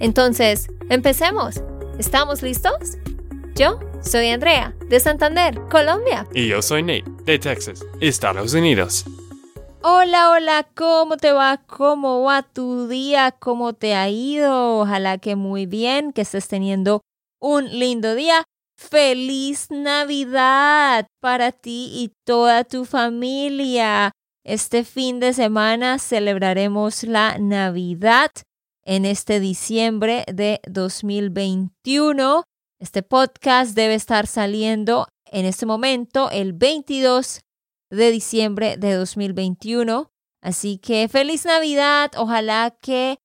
Entonces, empecemos. ¿Estamos listos? Yo soy Andrea, de Santander, Colombia. Y yo soy Nate, de Texas, Estados Unidos. Hola, hola, ¿cómo te va? ¿Cómo va tu día? ¿Cómo te ha ido? Ojalá que muy bien, que estés teniendo un lindo día. Feliz Navidad para ti y toda tu familia. Este fin de semana celebraremos la Navidad en este diciembre de 2021. Este podcast debe estar saliendo en este momento el 22 de diciembre de 2021. Así que feliz Navidad. Ojalá que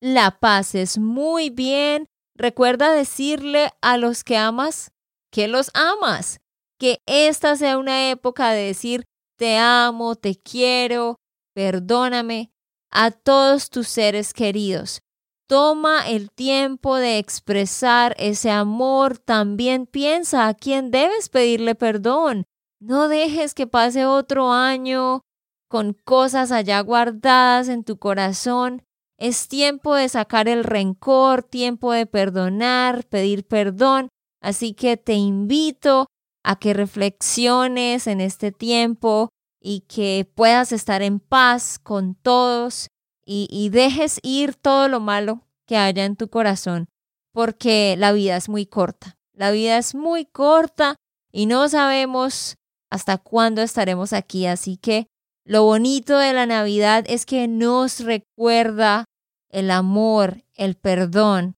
la pases muy bien Recuerda decirle a los que amas que los amas, que esta sea una época de decir te amo, te quiero, perdóname a todos tus seres queridos. Toma el tiempo de expresar ese amor. También piensa a quién debes pedirle perdón. No dejes que pase otro año con cosas allá guardadas en tu corazón. Es tiempo de sacar el rencor, tiempo de perdonar, pedir perdón. Así que te invito a que reflexiones en este tiempo y que puedas estar en paz con todos y, dejes ir todo lo malo que haya en tu corazón, porque la vida es muy corta. La vida es muy corta y no sabemos hasta cuándo estaremos aquí. Así que lo bonito de la Navidad es que nos recuerda el amor, el perdón.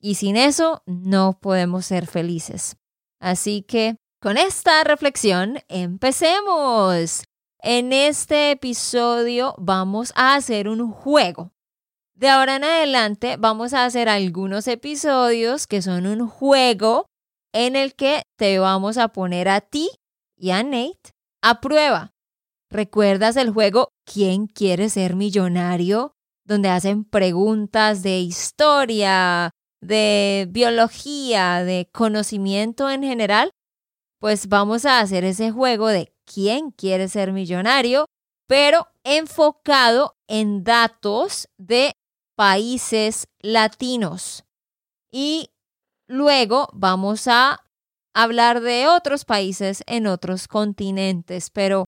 Y sin eso no podemos ser felices. Así que con esta reflexión empecemos. En este episodio vamos a hacer un juego. De ahora en adelante vamos a hacer algunos episodios que son un juego en el que te vamos a poner a ti y a Nate a prueba. ¿Recuerdas el juego ¿Quién quiere ser millonario? donde hacen preguntas de historia, de biología, de conocimiento en general, pues vamos a hacer ese juego de quién quiere ser millonario, pero enfocado en datos de países latinos. Y luego vamos a hablar de otros países en otros continentes, pero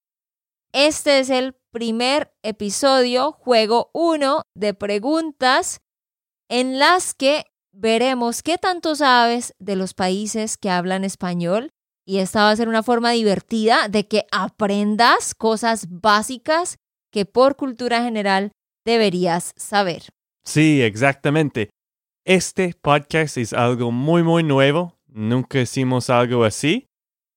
este es el primer episodio, juego 1 de preguntas en las que veremos qué tanto sabes de los países que hablan español. Y esta va a ser una forma divertida de que aprendas cosas básicas que por cultura general deberías saber. Sí, exactamente. Este podcast es algo muy, muy nuevo. Nunca hicimos algo así,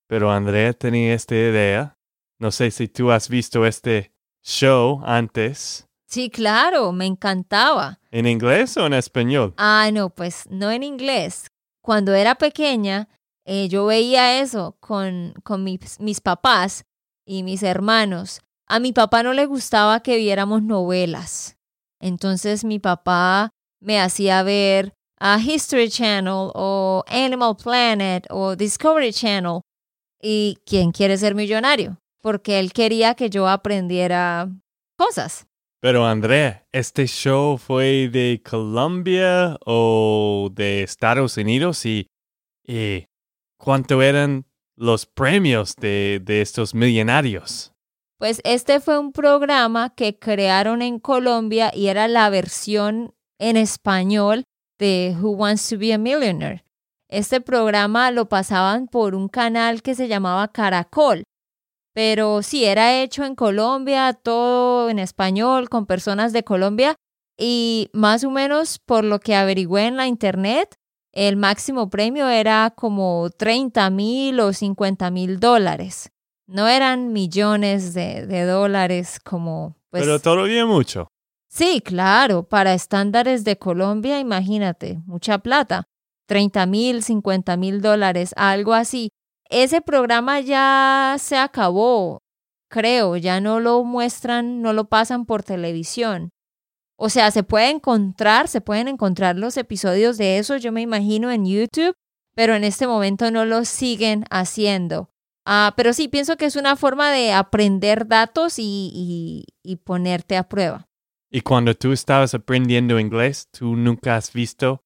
pero Andrea tenía esta idea. No sé si tú has visto este show antes. Sí, claro, me encantaba. ¿En inglés o en español? Ah, no, pues no en inglés. Cuando era pequeña, eh, yo veía eso con, con mis, mis papás y mis hermanos. A mi papá no le gustaba que viéramos novelas. Entonces mi papá me hacía ver a History Channel o Animal Planet o Discovery Channel. ¿Y quién quiere ser millonario? porque él quería que yo aprendiera cosas. Pero Andrea, ¿este show fue de Colombia o de Estados Unidos? ¿Y, cuánto eran los premios de, de estos millonarios? Pues este fue un programa que crearon en Colombia y era la versión en español de Who Wants to Be a Millionaire. Este programa lo pasaban por un canal que se llamaba Caracol pero sí, era hecho en Colombia, todo en español, con personas de Colombia. Y más o menos por lo que averigüé en la internet, el máximo premio era como 30 mil o 50 mil dólares. No eran millones de, dólares como... Pues, pero todavía mucho. Sí, claro, para estándares de Colombia, imagínate, mucha plata, 30 mil, 50 mil dólares, algo así. Ese programa ya se acabó, creo, ya no lo muestran, no lo pasan por televisión. O sea, se puede encontrar, se pueden encontrar los episodios de eso, yo me imagino, en YouTube, pero en este momento no lo siguen haciendo. Ah, pero sí, pienso que es una forma de aprender datos y, y, ponerte a prueba. Y cuando tú estabas aprendiendo inglés, ¿tú nunca has visto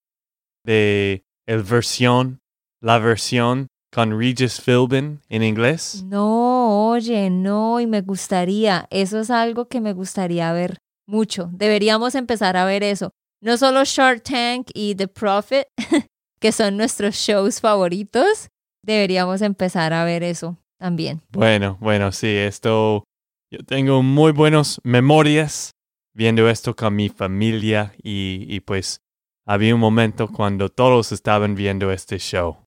de el versión, la versión con Regis Philbin en inglés? No, oye, no, y me gustaría, eso es algo que me gustaría ver mucho. Deberíamos empezar a ver eso. No solo Shark Tank y The Prophet, que son nuestros shows favoritos, deberíamos empezar a ver eso también. Bueno, bueno, sí, esto, yo tengo muy buenas memorias viendo esto con mi familia y, y pues había un momento cuando todos estaban viendo este show.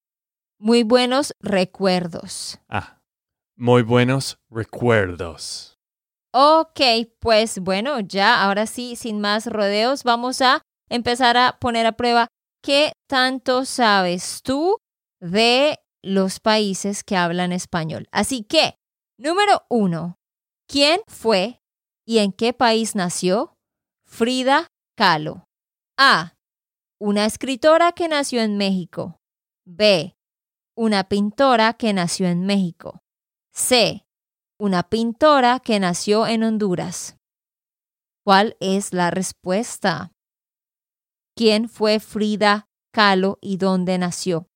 Muy buenos recuerdos. Ah, muy buenos recuerdos. Ok, pues bueno, ya ahora sí, sin más rodeos, vamos a empezar a poner a prueba qué tanto sabes tú de los países que hablan español. Así que, número uno, ¿quién fue y en qué país nació Frida Kahlo? A. Una escritora que nació en México. B. Una pintora que nació en México. C una pintora que nació en Honduras. ¿Cuál es la respuesta? ¿Quién fue Frida Kahlo y dónde nació?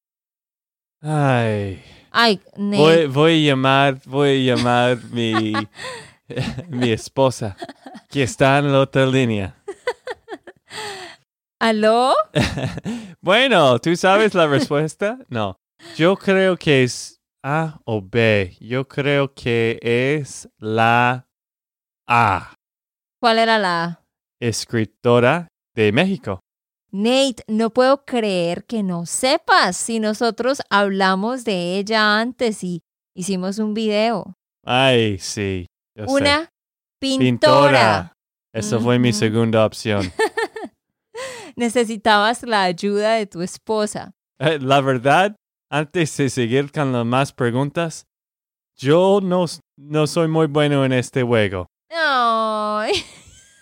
Ay. Ay, voy, a llamar, voy a llamar mi, mi esposa, que está en la otra línea. ¿Aló? bueno, ¿tú sabes la respuesta? No. Yo creo que es a o B? Yo creo que es la A. ¿Cuál era la A? Escritora de México. Nate, no puedo creer que no sepas si nosotros hablamos de ella antes y hicimos un video. Ay, sí. Una pintora. Esa fue mi segunda opción. Necesitabas la ayuda de tu esposa. Eh, la verdad, antes de seguir con las más preguntas, yo no, no soy muy bueno en este juego.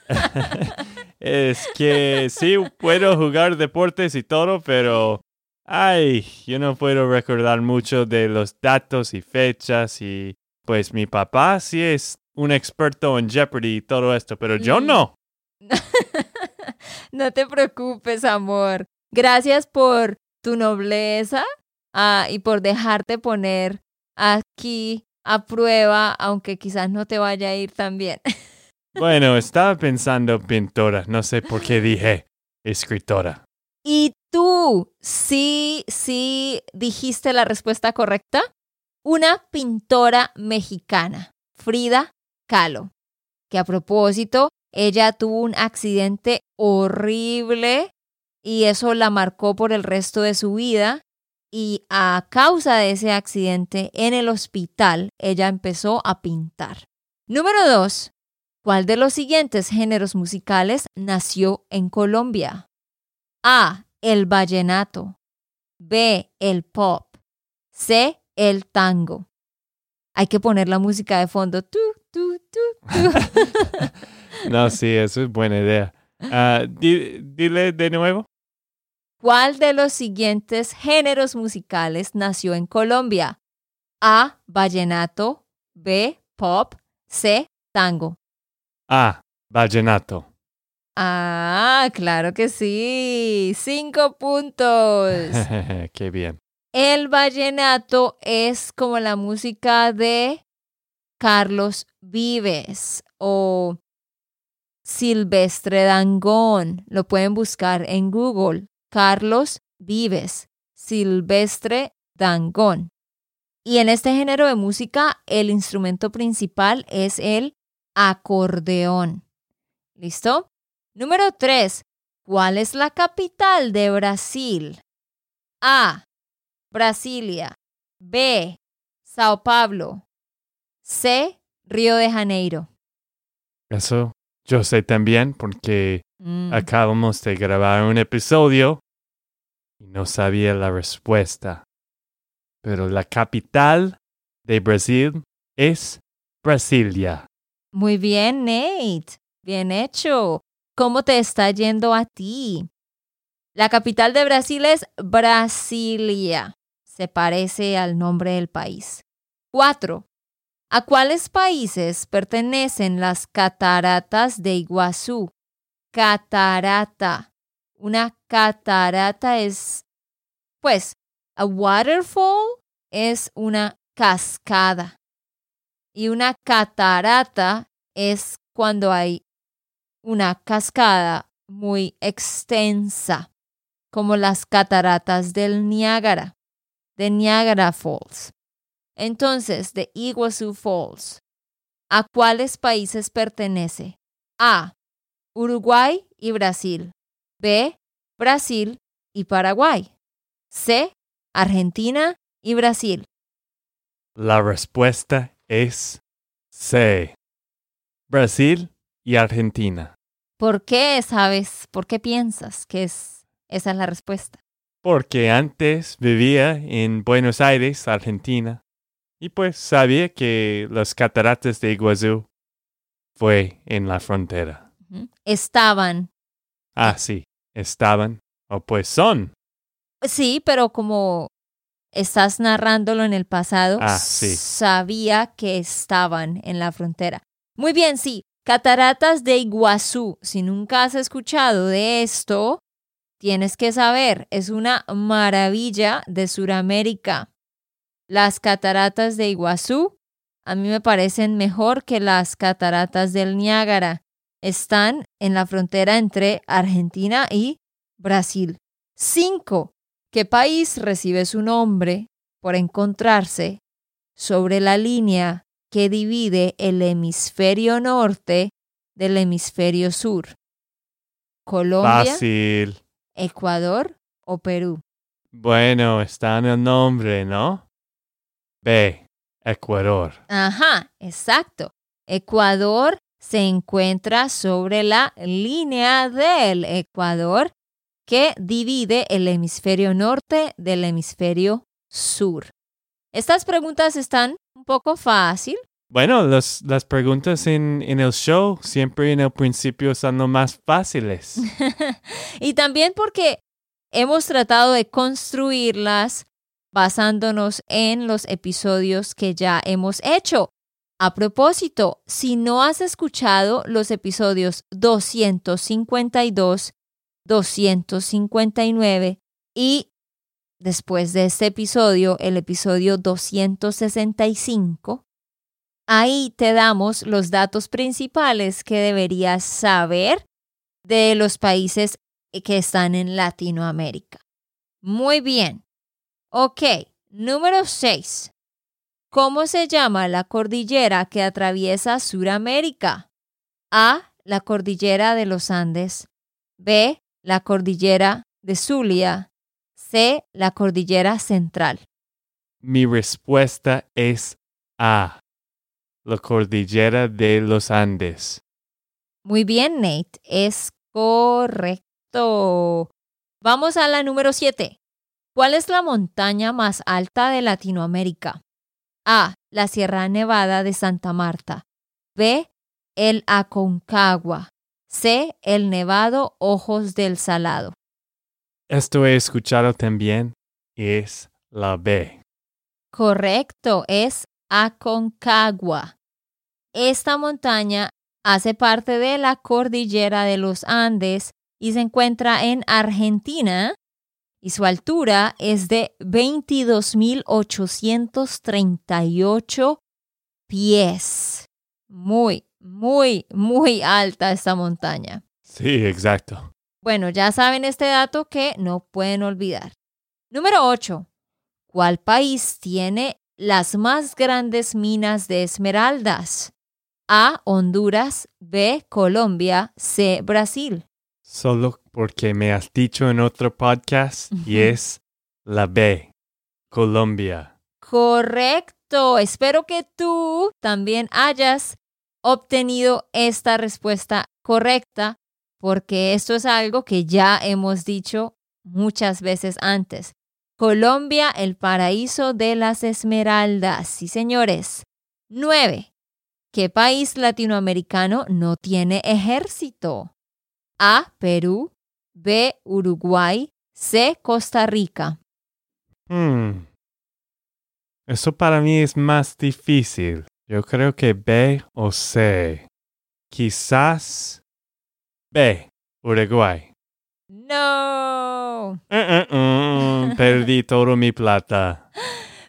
es que sí puedo jugar deportes y todo, pero ay, yo no puedo recordar mucho de los datos y fechas y pues mi papá sí es un experto en Jeopardy y todo esto, pero yo mm. no. no te preocupes, amor. Gracias por tu nobleza Ah, y por dejarte poner aquí a prueba, aunque quizás no te vaya a ir tan bien. Bueno, estaba pensando pintora, no sé por qué dije escritora. ¿Y tú sí, sí dijiste la respuesta correcta? Una pintora mexicana, Frida Kahlo, que a propósito, ella tuvo un accidente horrible y eso la marcó por el resto de su vida y a causa de ese accidente en el hospital, ella empezó a pintar. Número dos, ¿cuál de los siguientes géneros musicales nació en Colombia? A. El vallenato. B. El pop. C. El tango. Hay que poner la música de fondo. no, sí, eso es buena idea. Ah, dile de nuevo. ¿Cuál de los siguientes géneros musicales nació en Colombia? A. Vallenato. B. Pop. C. Tango. A. Vallenato. Ah, claro que sí. Cinco puntos. Qué bien. El vallenato es como la música de Carlos Vives o Silvestre Dangón. Lo pueden buscar en Google. Carlos Vives, Silvestre Dangón. Y en este género de música, el instrumento principal es el acordeón. ¿Listo? Número 3. ¿Cuál es la capital de Brasil? A. Brasilia. B. Sao Paulo. C. Río de Janeiro. Eso Yo sé también porque Mm, acabamos de grabar un episodio no sabía la respuesta. Pero la capital de Brasil es Brasilia. Muy bien, Nate. Bien hecho. ¿Cómo te está yendo a ti? La capital de Brasil es Brasilia. Se parece al nombre del país. 4. ¿A cuáles países pertenecen las cataratas de Iguazú? Catarata. Una catarata es, pues, a waterfall es una cascada. Y una catarata es cuando hay una cascada muy extensa, como las cataratas del Niágara, de Niagara Falls. Entonces, de Iguazú Falls, ¿a cuáles países pertenece? A. Uruguay y Brasil. B. Brasil y Paraguay. C. Argentina y Brasil. La respuesta es C. Brasil y Argentina. ¿Por qué sabes? ¿Por qué piensas que es esa es la respuesta? Porque antes vivía en Buenos Aires, Argentina, y pues sabía que las cataratas de Iguazú fue en la frontera. Estaban. Ah, sí, estaban, o pues son. Sí, pero como estás narrándolo en el pasado, Ah, sí. sabía que estaban en la frontera. Muy bien, sí. Cataratas de Iguazú. Si nunca has escuchado de esto, tienes que saber, es una maravilla de Sudamérica. Las cataratas de Iguazú a mí me parecen mejor que las cataratas del Niágara. Están en la frontera entre Argentina y Brasil. 5. ¿Qué país recibe su nombre por encontrarse sobre la línea que divide el hemisferio norte del hemisferio sur? ¿Colombia, Fácil. Ecuador o Perú? Bueno, está en el nombre, ¿no? B. Ecuador. Ajá, exacto. Ecuador se encuentra sobre la línea del Ecuador que divide el hemisferio norte del hemisferio sur. Estas preguntas están un poco fácil. Bueno, los- las preguntas en, en el show siempre en el principio son lo más fáciles. y también porque hemos tratado de construirlas basándonos en los episodios que ya hemos hecho. A propósito, si no has escuchado los episodios 252, 259 y después de este episodio, el episodio 265, ahí te damos los datos principales que deberías saber de los países que están en Latinoamérica. Muy bien. Ok, número 6. ¿Cómo se llama la cordillera que atraviesa Sudamérica? A. La cordillera de los Andes. B. La cordillera de Zulia. C. La cordillera central. Mi respuesta es A. La cordillera de los Andes. Muy bien, Nate. Es correcto. Vamos a la número 7. ¿Cuál es la montaña más alta de Latinoamérica? A. La Sierra Nevada de Santa Marta. B. El Aconcagua. C. El Nevado Ojos del Salado. Esto he escuchado también es la B. Correcto, es Aconcagua. Esta montaña hace parte de la cordillera de los Andes y se encuentra en Argentina y su altura es de 22.838 pies. Muy, muy, muy alta esta montaña. Sí, exacto. Bueno, ya saben este dato que no pueden olvidar. Número 8. ¿Cuál país tiene las más grandes minas de esmeraldas? A. Honduras. B. Colombia. C. Brasil. Solo porque me has dicho en otro podcast y es la B. Colombia. Correcto. Espero que tú también hayas obtenido esta respuesta correcta porque esto es algo que ya hemos dicho muchas veces antes. Colombia, el paraíso de las esmeraldas. Sí, señores. 9. ¿Qué país latinoamericano no tiene ejército? A. Perú. B. Uruguay. C. Costa Rica. Hmm. Eso para mí es más difícil. Yo creo que B o C. Quizás B. Uruguay. No. Uh, uh, uh, Perdí todo mi plata.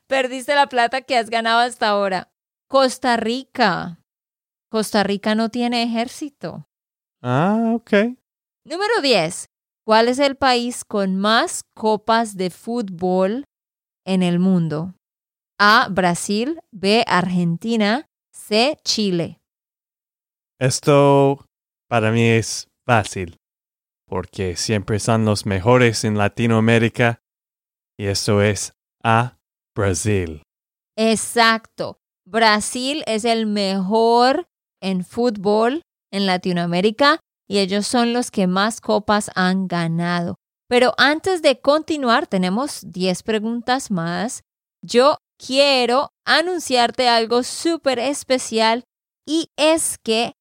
Perdiste la plata que has ganado hasta ahora. Costa Rica. Costa Rica no tiene ejército. Ah, ok. Número 10. ¿Cuál es el país con más copas de fútbol en el mundo? A. Brasil. B. Argentina. C. Chile. Esto para mí es fácil, porque siempre son los mejores en Latinoamérica, y eso es A. Brasil. Exacto. Brasil es el mejor en fútbol en Latinoamérica y ellos son los que más copas han ganado. Pero antes de continuar, tenemos 10 preguntas más. Yo quiero anunciarte algo súper especial y es que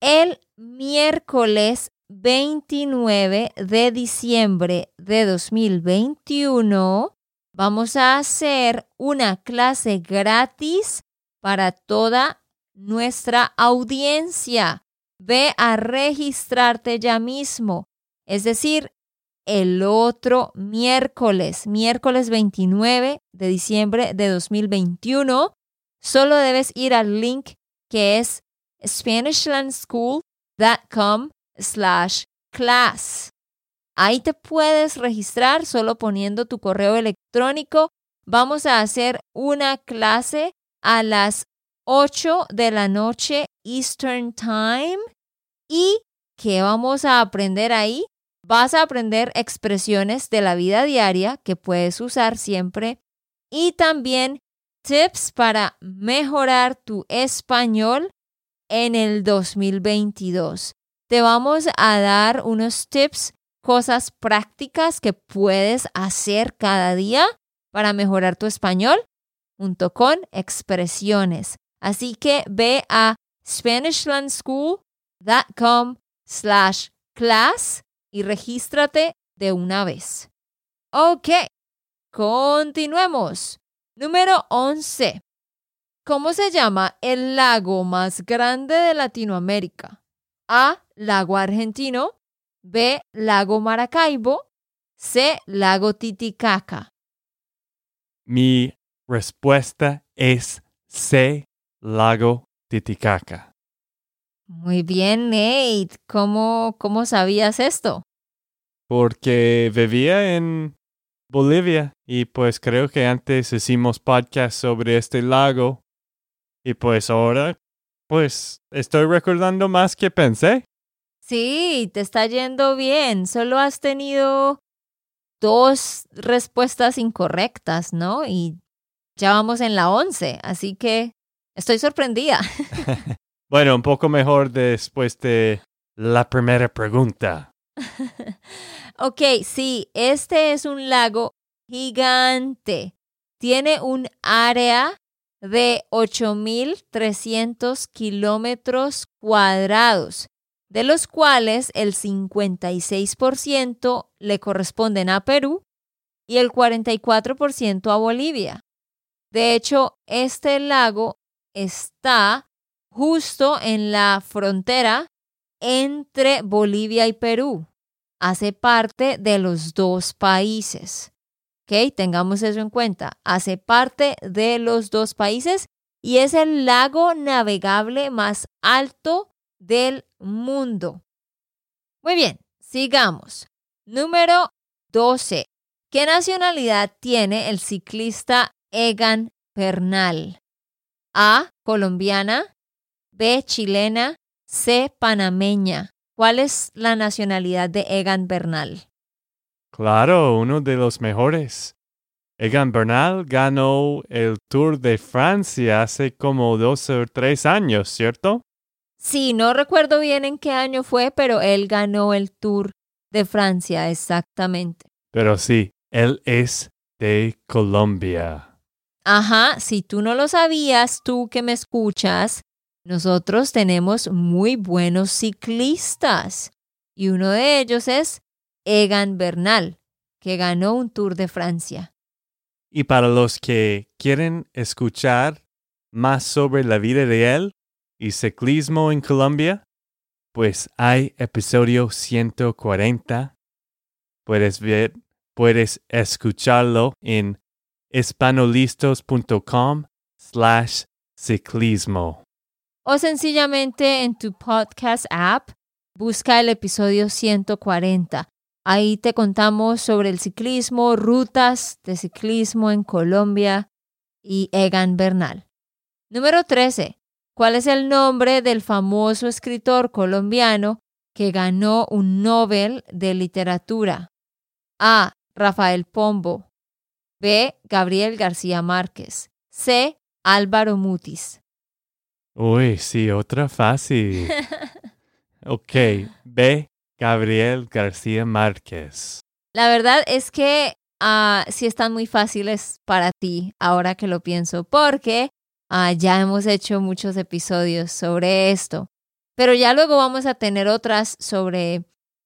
el miércoles 29 de diciembre de 2021 vamos a hacer una clase gratis para toda nuestra audiencia. Ve a registrarte ya mismo. Es decir, el otro miércoles, miércoles 29 de diciembre de 2021. Solo debes ir al link que es SpanishLandSchool.com slash class. Ahí te puedes registrar solo poniendo tu correo electrónico. Vamos a hacer una clase a las 8 de la noche Eastern Time. ¿Y qué vamos a aprender ahí? Vas a aprender expresiones de la vida diaria que puedes usar siempre y también tips para mejorar tu español en el 2022. Te vamos a dar unos tips, cosas prácticas que puedes hacer cada día para mejorar tu español junto con expresiones. Así que ve a SpanishLandSchool.com slash class y regístrate de una vez. Ok, continuemos. Número 11. ¿Cómo se llama el lago más grande de Latinoamérica? A. Lago Argentino. B. Lago Maracaibo. C. Lago Titicaca. Mi respuesta es C. Lago Titicaca. Muy bien, Nate. ¿Cómo, cómo sabías esto? Porque vivía en Bolivia y pues creo que antes hicimos podcast sobre este lago y pues ahora pues estoy recordando más que pensé. Sí, te está yendo bien. Solo has tenido dos respuestas incorrectas, ¿no? Y ya vamos en la once, así que estoy sorprendida. bueno, un poco mejor después de la primera pregunta. ok, sí, este es un lago gigante. Tiene un área de 8.300 kilómetros cuadrados, de los cuales el 56% le corresponden a Perú y el 44% a Bolivia. De hecho, este lago está justo en la frontera entre Bolivia y Perú. Hace parte de los dos países. ¿Ok? Tengamos eso en cuenta. Hace parte de los dos países y es el lago navegable más alto del mundo. Muy bien, sigamos. Número 12. ¿Qué nacionalidad tiene el ciclista Egan Bernal? A. Colombiana. B. Chilena. C. Panameña. ¿Cuál es la nacionalidad de Egan Bernal? Claro, uno de los mejores. Egan Bernal ganó el Tour de Francia hace como dos o tres años, ¿cierto? Sí, no recuerdo bien en qué año fue, pero él ganó el Tour de Francia, exactamente. Pero sí, él es de Colombia. Ajá, si tú no lo sabías, tú que me escuchas, nosotros tenemos muy buenos ciclistas y uno de ellos es Egan Bernal, que ganó un Tour de Francia. Y para los que quieren escuchar más sobre la vida de él y ciclismo en Colombia, pues hay episodio 140. Puedes ver, puedes escucharlo en hispanolistos.com slash ciclismo. O sencillamente en tu podcast app, busca el episodio 140. Ahí te contamos sobre el ciclismo, rutas de ciclismo en Colombia y Egan Bernal. Número 13. ¿Cuál es el nombre del famoso escritor colombiano que ganó un Nobel de Literatura? A. Rafael Pombo. B. Gabriel García Márquez. C. Álvaro Mutis. Uy, sí, otra fácil. ok, B. Gabriel García Márquez. La verdad es que ah, sí están muy fáciles para ti ahora que lo pienso, porque ah, ya hemos hecho muchos episodios sobre esto. Pero ya luego vamos a tener otras sobre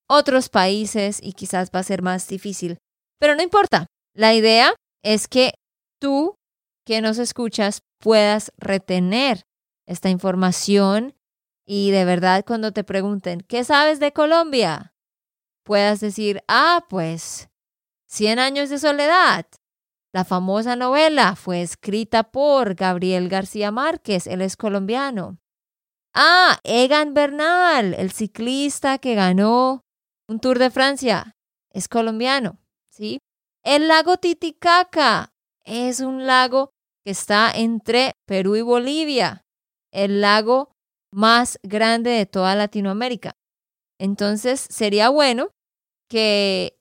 otros países y quizás va a ser más difícil. Pero no importa. La idea es que tú que nos escuchas puedas retener esta información y de verdad cuando te pregunten, ¿qué sabes de Colombia? Puedas decir, ah, pues, Cien años de soledad. La famosa novela fue escrita por Gabriel García Márquez, él es colombiano. Ah, Egan Bernal, el ciclista que ganó un Tour de Francia, es colombiano, ¿sí? El lago Titicaca es un lago que está entre Perú y Bolivia, el lago más grande de toda Latinoamérica. Entonces sería bueno que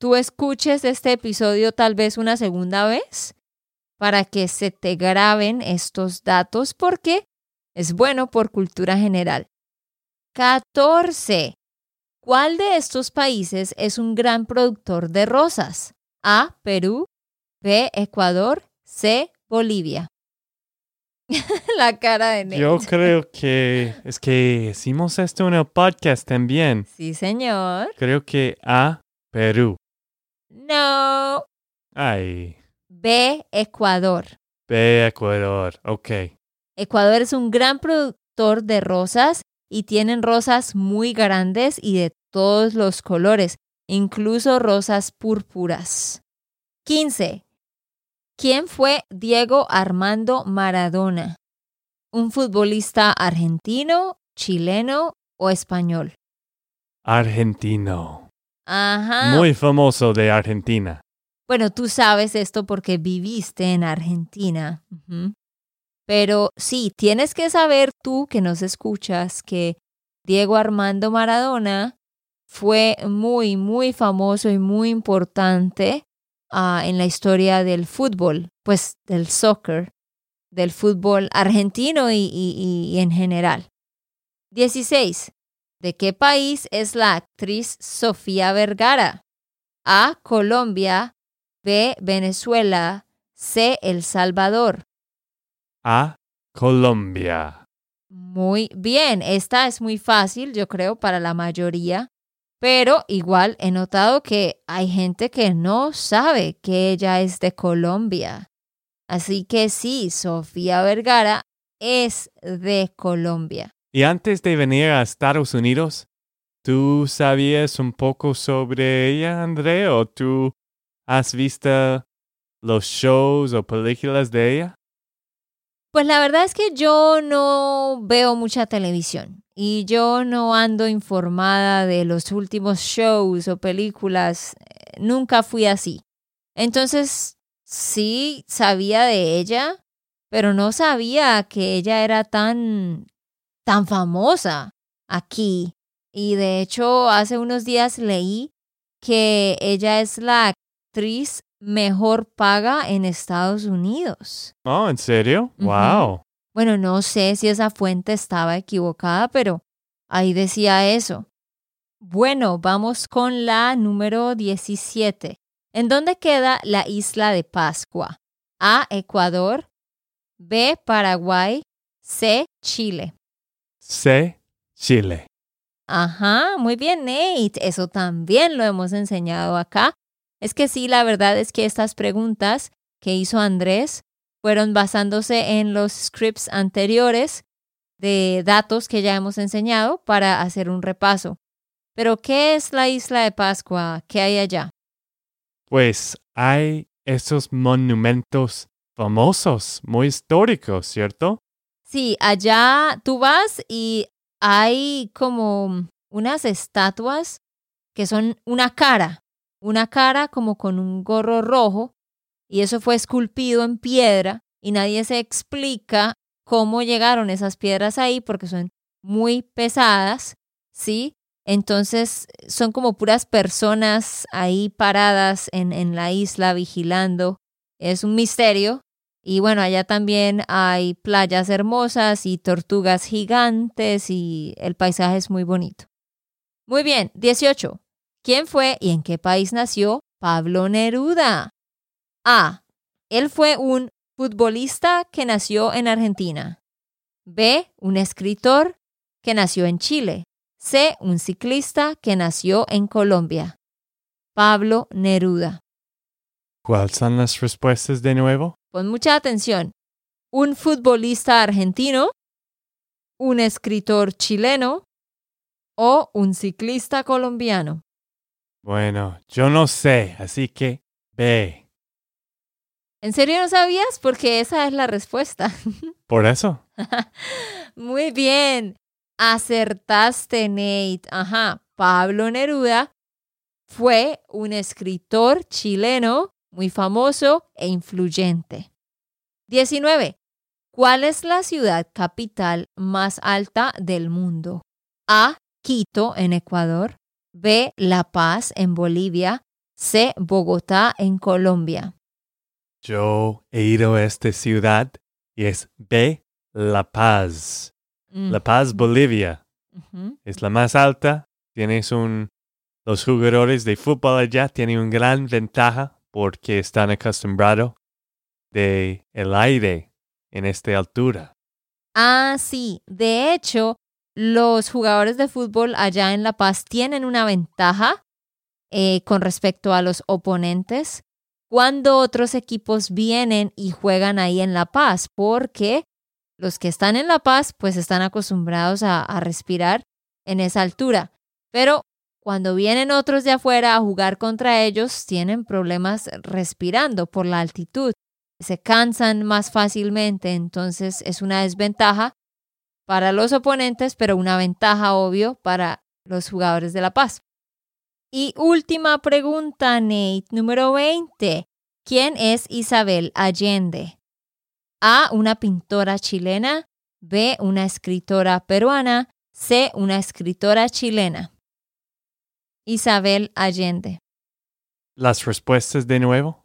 tú escuches este episodio tal vez una segunda vez para que se te graben estos datos porque es bueno por cultura general. 14. ¿Cuál de estos países es un gran productor de rosas? A. Perú. B. Ecuador. C. Bolivia. la cara de Nate. Yo creo que es que hicimos esto en el podcast también. Sí, señor. Creo que A, Perú. No. Ay, B. Ecuador. B, Ecuador. Ok. Ecuador es un gran productor de rosas y tienen rosas muy grandes y de todos los colores, incluso rosas púrpuras. 15. ¿Quién fue Diego Armando Maradona? ¿Un futbolista argentino, chileno o español? Argentino. Ajá. Muy famoso de Argentina. Bueno, tú sabes esto porque viviste en Argentina. Pero sí, tienes que saber tú que nos escuchas que Diego Armando Maradona fue muy, muy famoso y muy importante ah, en la historia del fútbol, pues del soccer, del fútbol argentino y, y- y en general. 16. ¿De qué país es la actriz Sofía Vergara? A. Colombia. B. Venezuela. C. El Salvador. A, Colombia. Muy bien, esta es muy fácil, yo creo, para la mayoría, pero igual he notado que hay gente que no sabe que ella es de Colombia. Así que sí, Sofía Vergara es de Colombia. Y antes de venir a Estados Unidos, ¿tú sabías un poco sobre ella, André? ¿O tú has visto los shows o películas de ella? Pues la verdad es que yo no veo mucha televisión y yo no ando informada de los últimos shows o películas. Eh, Nunca fui así. Entonces, sí sabía de ella, pero no sabía que ella era tan, tan famosa aquí. Y de hecho, hace unos días leí que ella es la actriz mejor paga en Estados Unidos. Oh, ¿en serio? Wow. Bueno, no sé si esa fuente estaba equivocada, pero ahí decía eso. Bueno, vamos con la número 17. ¿En dónde queda la isla de Pascua? A, Ecuador. B, Paraguay. C, Chile. C, Chile. Ajá, muy bien, Nate. Eso también lo hemos enseñado acá. Es que sí, la verdad es que estas preguntas que hizo Andrés fueron basándose en los scripts anteriores de datos que ya hemos enseñado para hacer un repaso. Pero, ¿qué es la isla de Pascua? ¿Qué hay allá? Pues hay esos monumentos famosos, muy históricos, ¿cierto? Sí, allá tú vas y hay como unas estatuas que son una cara, una cara como con un gorro rojo, y eso fue esculpido en piedra, y nadie se explica cómo llegaron esas piedras ahí porque son muy pesadas, ¿sí? Entonces son como puras personas ahí paradas en, en la isla vigilando. Es un misterio. Y bueno, allá también hay playas hermosas y tortugas gigantes y el paisaje es muy bonito. Muy bien, 18. ¿Quién fue y en qué país nació Pablo Neruda? A. Él fue un futbolista que nació en Argentina. B. Un escritor que nació en Chile. C. Un ciclista que nació en Colombia. Pablo Neruda. ¿Cuáles son las respuestas de nuevo? Pon mucha atención. Un futbolista argentino, un escritor chileno o un ciclista colombiano. Bueno, yo no sé, así que B. ¿En serio no sabías? Porque esa es la respuesta. ¿Por eso? Muy bien. Acertaste, Nate. Ajá. Pablo Neruda fue un escritor chileno muy famoso e influyente. 19. ¿Cuál es la ciudad capital más alta del mundo? A. Quito, en Ecuador. B. La Paz, en Bolivia. C. Bogotá, en Colombia. Yo he ido a esta ciudad y es B. La Paz. Mm. La Paz, Bolivia. Es la más alta. Tienes un... Los jugadores de fútbol allá tienen una gran ventaja porque están acostumbrados de el aire en esta altura. Ah, sí. De hecho, los jugadores de fútbol allá en La Paz tienen una ventaja eh, con respecto a los oponentes cuando otros equipos vienen y juegan ahí en La Paz, porque los que están en La Paz pues están acostumbrados a, a respirar en esa altura. Pero cuando vienen otros de afuera a jugar contra ellos, tienen problemas respirando por la altitud. Se cansan más fácilmente, entonces es una desventaja para los oponentes, pero una ventaja, obvio, para los jugadores de La Paz. Y última pregunta, Nate, número 20. ¿Quién es Isabel Allende? A, una pintora chilena. B, una escritora peruana. C, una escritora chilena. Isabel Allende. Las respuestas de nuevo.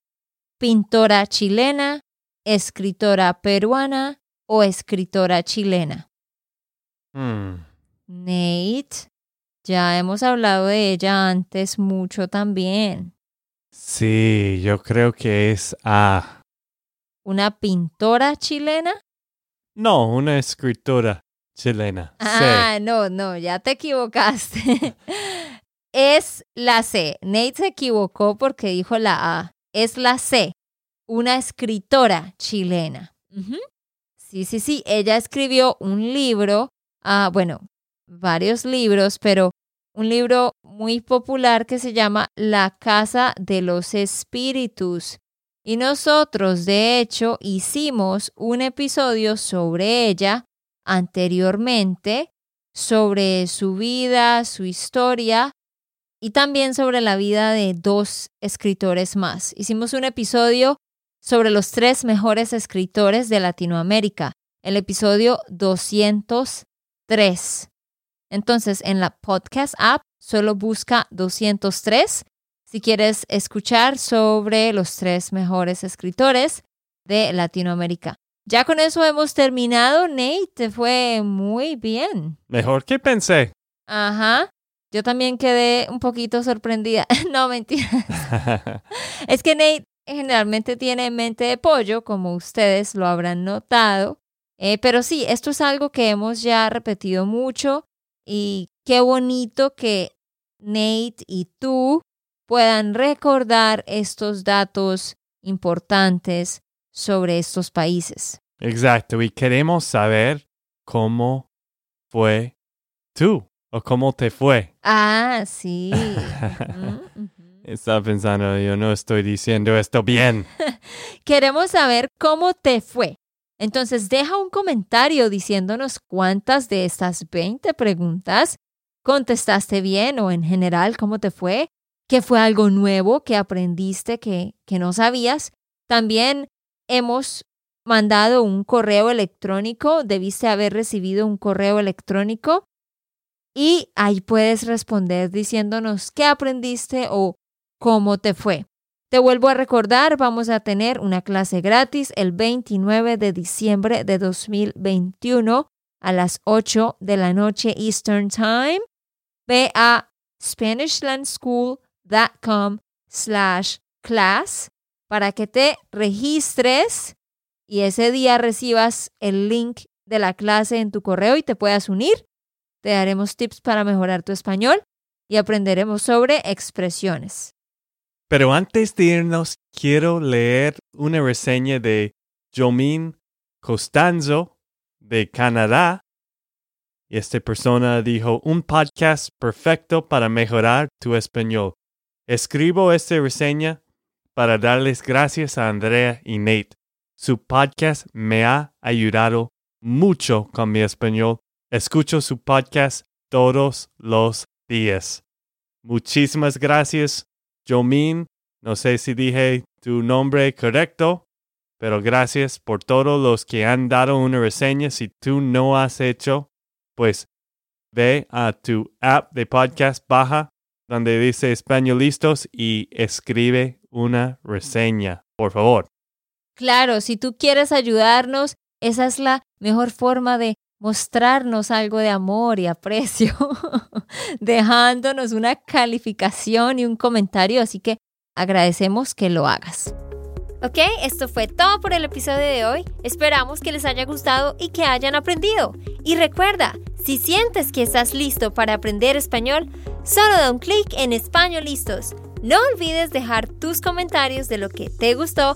Pintora chilena, escritora peruana o escritora chilena. Hmm. Nate, ya hemos hablado de ella antes mucho también. Sí, yo creo que es A. ¿Una pintora chilena? No, una escritora chilena. C. Ah, no, no, ya te equivocaste. es la C. Nate se equivocó porque dijo la A. Es la C. Una escritora chilena. Sí, sí, sí. Ella escribió un libro, ah, bueno, varios libros, pero un libro muy popular que se llama La Casa de los Espíritus. Y nosotros, de hecho, hicimos un episodio sobre ella anteriormente, sobre su vida, su historia y también sobre la vida de dos escritores más. Hicimos un episodio sobre los tres mejores escritores de Latinoamérica, el episodio 203. Entonces, en la podcast app solo busca 203 si quieres escuchar sobre los tres mejores escritores de Latinoamérica. ya con eso hemos terminado. Nate, te fue muy bien. Mejor que pensé. Ajá. Yo también quedé un poquito sorprendida. no, mentira. es que Nate generalmente tiene mente de pollo, como ustedes lo habrán notado. Eh, pero sí, esto es algo que hemos ya repetido mucho y qué bonito que Nate y tú puedan recordar estos datos importantes sobre estos países. Exacto, y queremos saber cómo fue tú o cómo te fue. Ah, sí. Estaba pensando, yo no estoy diciendo esto bien. Queremos saber cómo te fue. Entonces, deja un comentario diciéndonos cuántas de estas 20 preguntas contestaste bien o en general cómo te fue, qué fue algo nuevo que aprendiste que, que no sabías. También hemos mandado un correo electrónico, debiste haber recibido un correo electrónico y ahí puedes responder diciéndonos qué aprendiste o cómo te fue. Te vuelvo a recordar, vamos a tener una clase gratis el 29 de diciembre de 2021 a las 8 de la noche Eastern Time. Ve a SpanishLandSchool.com slash class para que te registres y ese día recibas el link de la clase en tu correo y te puedas unir. Te daremos tips para mejorar tu español y aprenderemos sobre expresiones. Pero antes de irnos, quiero leer una reseña de Jomin Costanzo de Canadá. Y esta persona dijo, un podcast perfecto para mejorar tu español. Escribo esta reseña para darles gracias a Andrea y Nate. Su podcast me ha ayudado mucho con mi español. Escucho su podcast todos los días. Muchísimas gracias, Jomin. No sé si dije tu nombre correcto, pero gracias por todos los que han dado una reseña. Si tú no has hecho, pues ve a tu app de podcast baja donde dice españolistas y escribe una reseña, por favor. Claro, si tú quieres ayudarnos, esa es la mejor forma de mostrarnos algo de amor y aprecio, dejándonos una calificación y un comentario, así que agradecemos que lo hagas. Ok, esto fue todo por el episodio de hoy. Esperamos que les haya gustado y que hayan aprendido. Y recuerda, si sientes que estás listo para aprender español, solo da un clic en Español Listos. No olvides dejar tus comentarios de lo que te gustó